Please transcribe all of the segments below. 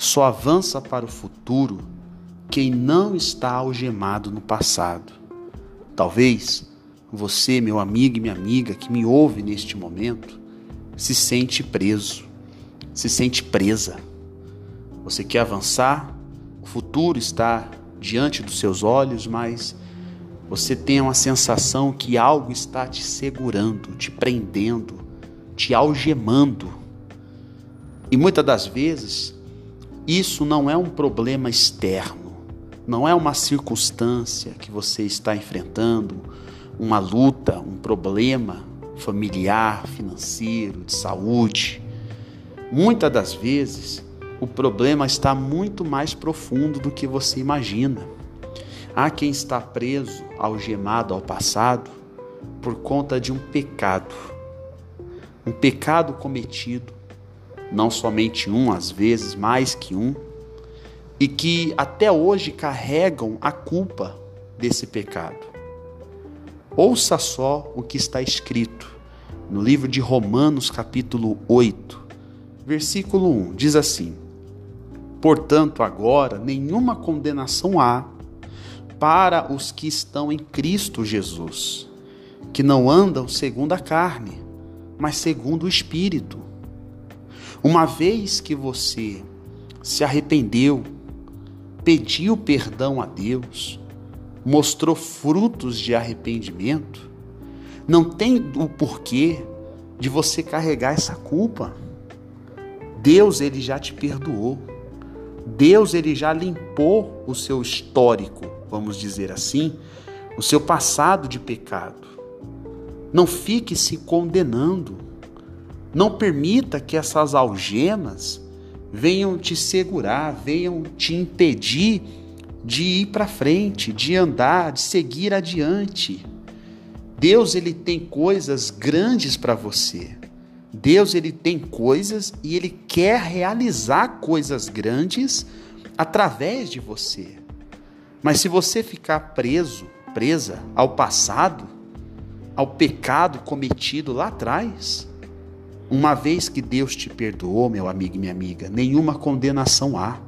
Só avança para o futuro quem não está algemado no passado. Talvez você, meu amigo e minha amiga que me ouve neste momento, se sente preso, se sente presa. Você quer avançar, o futuro está diante dos seus olhos, mas você tem uma sensação que algo está te segurando, te prendendo, te algemando. E muitas das vezes, isso não é um problema externo, não é uma circunstância que você está enfrentando, uma luta, um problema familiar, financeiro, de saúde. Muitas das vezes, o problema está muito mais profundo do que você imagina. Há quem está preso, algemado ao passado, por conta de um pecado. Um pecado cometido, não somente um, às vezes mais que um, e que até hoje carregam a culpa desse pecado. Ouça só o que está escrito no livro de Romanos, capítulo 8, versículo 1. Diz assim: Portanto, agora nenhuma condenação há para os que estão em Cristo Jesus, que não andam segundo a carne, mas segundo o Espírito. Uma vez que você se arrependeu, pediu perdão a Deus, mostrou frutos de arrependimento, não tem o porquê de você carregar essa culpa. Deus ele já te perdoou. Deus ele já limpou o seu histórico vamos dizer assim, o seu passado de pecado. Não fique se condenando. Não permita que essas algemas venham te segurar, venham te impedir de ir para frente, de andar, de seguir adiante. Deus ele tem coisas grandes para você. Deus ele tem coisas e ele quer realizar coisas grandes através de você. Mas se você ficar preso, presa ao passado, ao pecado cometido lá atrás, uma vez que Deus te perdoou, meu amigo e minha amiga, nenhuma condenação há.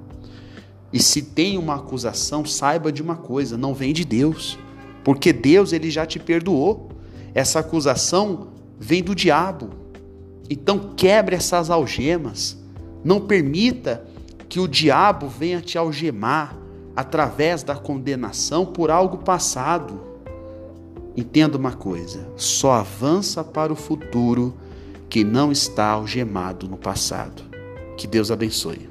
E se tem uma acusação, saiba de uma coisa, não vem de Deus, porque Deus ele já te perdoou. Essa acusação vem do diabo. Então quebre essas algemas. Não permita que o diabo venha te algemar através da condenação por algo passado. Entenda uma coisa: só avança para o futuro que não está algemado no passado. Que Deus abençoe.